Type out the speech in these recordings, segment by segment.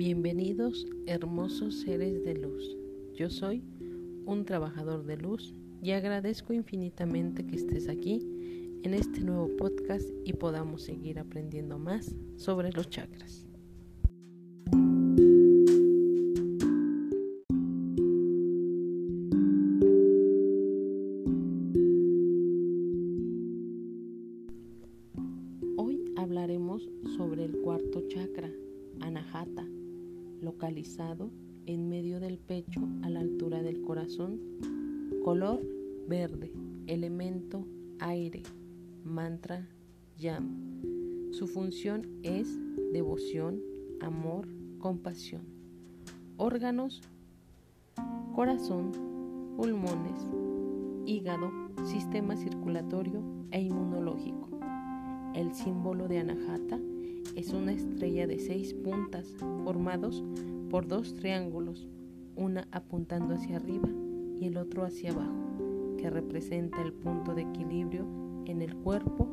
Bienvenidos hermosos seres de luz. Yo soy un trabajador de luz y agradezco infinitamente que estés aquí en este nuevo podcast y podamos seguir aprendiendo más sobre los chakras. Hoy hablaremos sobre el cuarto chakra, Anahata localizado en medio del pecho a la altura del corazón, color verde, elemento aire, mantra yam. Su función es devoción, amor, compasión. Órganos, corazón, pulmones, hígado, sistema circulatorio e inmunológico. El símbolo de Anahata es una estrella de seis puntas formados por dos triángulos, una apuntando hacia arriba y el otro hacia abajo, que representa el punto de equilibrio en el cuerpo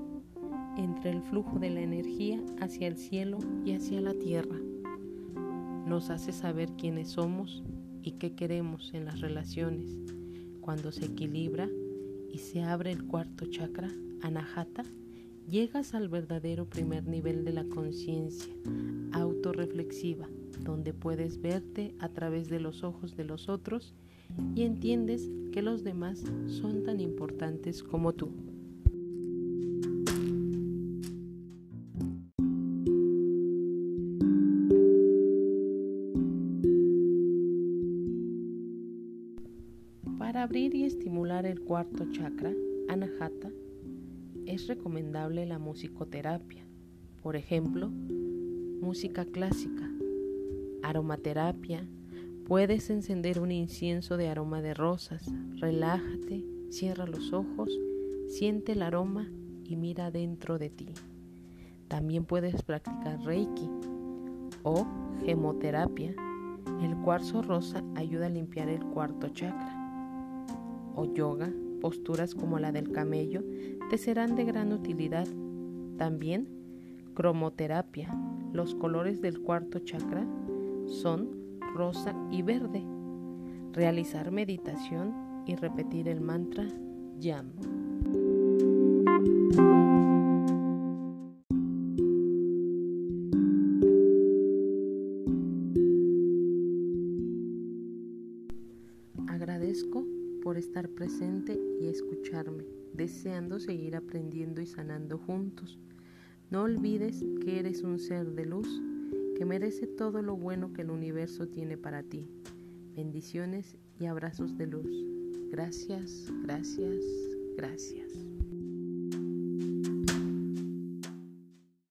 entre el flujo de la energía hacia el cielo y hacia la tierra. Nos hace saber quiénes somos y qué queremos en las relaciones. Cuando se equilibra y se abre el cuarto chakra, Anahata, llegas al verdadero primer nivel de la conciencia, autorreflexiva, donde puedes verte a través de los ojos de los otros y entiendes que los demás son tan importantes como tú. Para abrir y estimular el cuarto chakra, Anahata, es recomendable la musicoterapia, por ejemplo, música clásica, aromaterapia, puedes encender un incienso de aroma de rosas, relájate, cierra los ojos, siente el aroma y mira dentro de ti. También puedes practicar Reiki o gemoterapia. El cuarzo rosa ayuda a limpiar el cuarto chakra. O yoga posturas como la del camello te serán de gran utilidad. También cromoterapia. Los colores del cuarto chakra son rosa y verde. Realizar meditación y repetir el mantra YAM. Agradezco por estar presente y escucharme, deseando seguir aprendiendo y sanando juntos. No olvides que eres un ser de luz que merece todo lo bueno que el universo tiene para ti. Bendiciones y abrazos de luz. Gracias, gracias, gracias.